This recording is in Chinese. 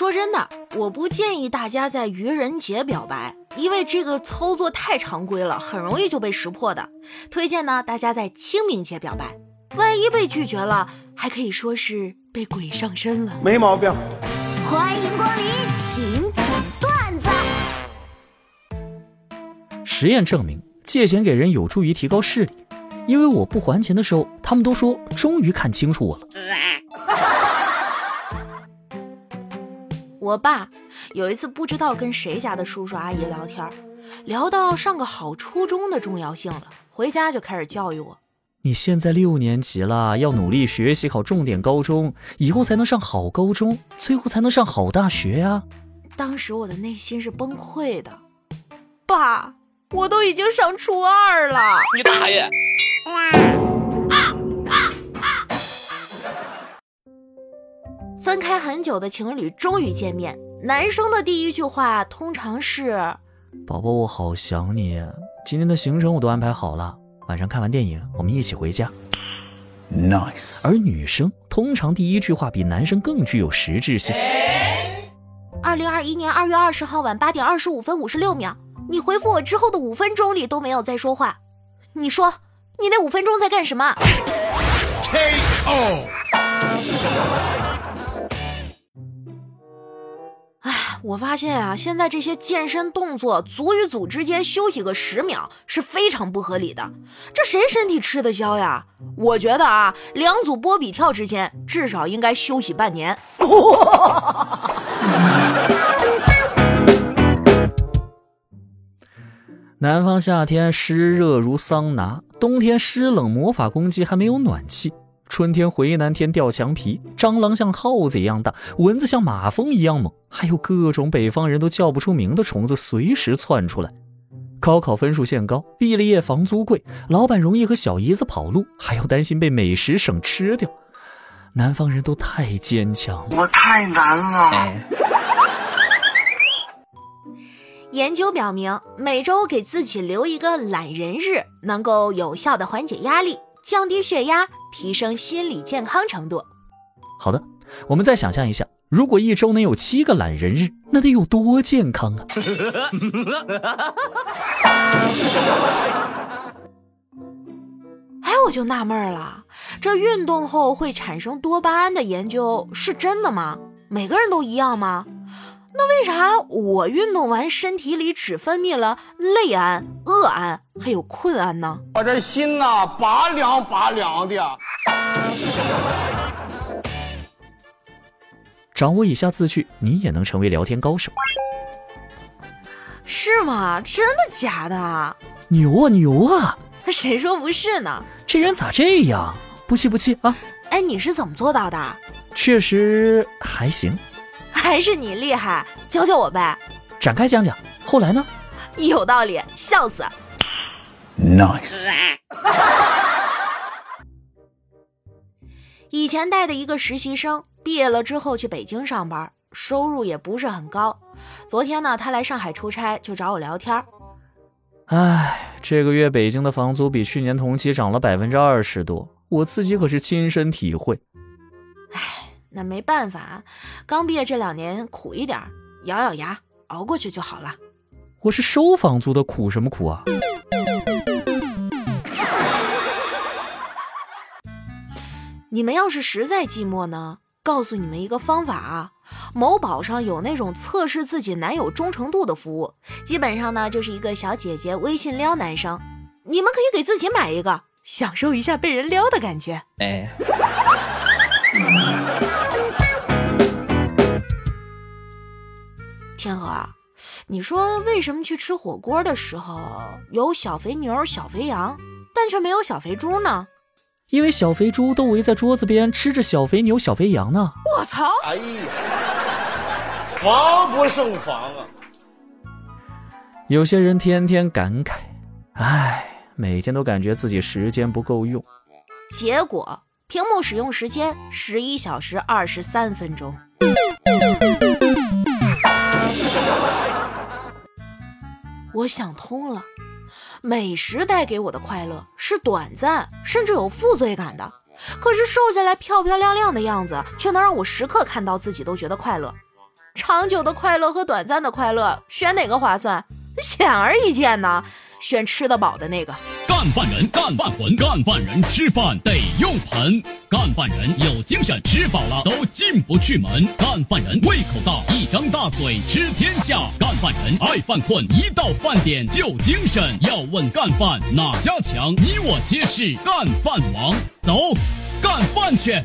说真的，我不建议大家在愚人节表白，因为这个操作太常规了，很容易就被识破的。推荐呢，大家在清明节表白，万一被拒绝了，还可以说是被鬼上身了。没毛病。欢迎光临请讲段子。实验证明，借钱给人有助于提高视力，因为我不还钱的时候，他们都说终于看清楚我了。我爸有一次不知道跟谁家的叔叔阿姨聊天，聊到上个好初中的重要性了，回家就开始教育我：“你现在六年级了，要努力学习，考重点高中，以后才能上好高中，最后才能上好大学呀。”当时我的内心是崩溃的，爸，我都已经上初二了，你大爷！分开很久的情侣终于见面，男生的第一句话通常是：“宝宝，我好想你。今天的行程我都安排好了，晚上看完电影我们一起回家。” Nice。而女生通常第一句话比男生更具有实质性。二零二一年二月二十号晚八点二十五分五十六秒，你回复我之后的五分钟里都没有再说话，你说你那五分钟在干什么？K.O. 我发现啊，现在这些健身动作，组与组之间休息个十秒是非常不合理的。这谁身体吃得消呀？我觉得啊，两组波比跳之间至少应该休息半年。南方夏天湿热如桑拿，冬天湿冷魔法攻击还没有暖气。春天回南天掉墙皮，蟑螂像耗子一样大，蚊子像马蜂一样猛，还有各种北方人都叫不出名的虫子随时窜出来。高考分数线高，毕了业房租贵，老板容易和小姨子跑路，还要担心被美食省吃掉。南方人都太坚强，我太难了。研究表明，每周给自己留一个懒人日，能够有效的缓解压力。降低血压，提升心理健康程度。好的，我们再想象一下，如果一周能有七个懒人日，那得有多健康啊！哎，我就纳闷了，这运动后会产生多巴胺的研究是真的吗？每个人都一样吗？那为啥我运动完身体里只分泌了累胺、饿胺，还有困胺呢？我这心呐，拔凉拔凉的。掌握以下字句，你也能成为聊天高手。是吗？真的假的？牛啊牛啊！谁说不是呢？这人咋这样？不气不气啊！哎，你是怎么做到的？确实还行。还是你厉害，教教我呗。展开讲讲，后来呢？有道理，笑死。Nice。以前带的一个实习生，毕业了之后去北京上班，收入也不是很高。昨天呢，他来上海出差，就找我聊天。唉，这个月北京的房租比去年同期涨了百分之二十多，我自己可是亲身体会。唉。那没办法，刚毕业这两年苦一点，咬咬牙熬过去就好了。我是收房租的，苦什么苦啊？你们要是实在寂寞呢，告诉你们一个方法啊，某宝上有那种测试自己男友忠诚度的服务，基本上呢就是一个小姐姐微信撩男生，你们可以给自己买一个，享受一下被人撩的感觉。哎。天河，你说为什么去吃火锅的时候有小肥牛、小肥羊，但却没有小肥猪呢？因为小肥猪都围在桌子边吃着小肥牛、小肥羊呢。我操！哎呀，防不胜防啊！有些人天天感慨，唉，每天都感觉自己时间不够用，结果屏幕使用时间十一小时二十三分钟。我想通了，美食带给我的快乐是短暂，甚至有负罪感的。可是瘦下来漂漂亮亮的样子，却能让我时刻看到自己都觉得快乐。长久的快乐和短暂的快乐，选哪个划算？显而易见呢，选吃得饱的那个。干饭人干饭魂，干饭人吃饭得用盆。干饭人有精神，吃饱了都进不去门。干饭人胃口大，一张大嘴吃天下。干饭人爱犯困，一到饭点就精神。要问干饭哪家强，你我皆是干饭王。走，干饭去。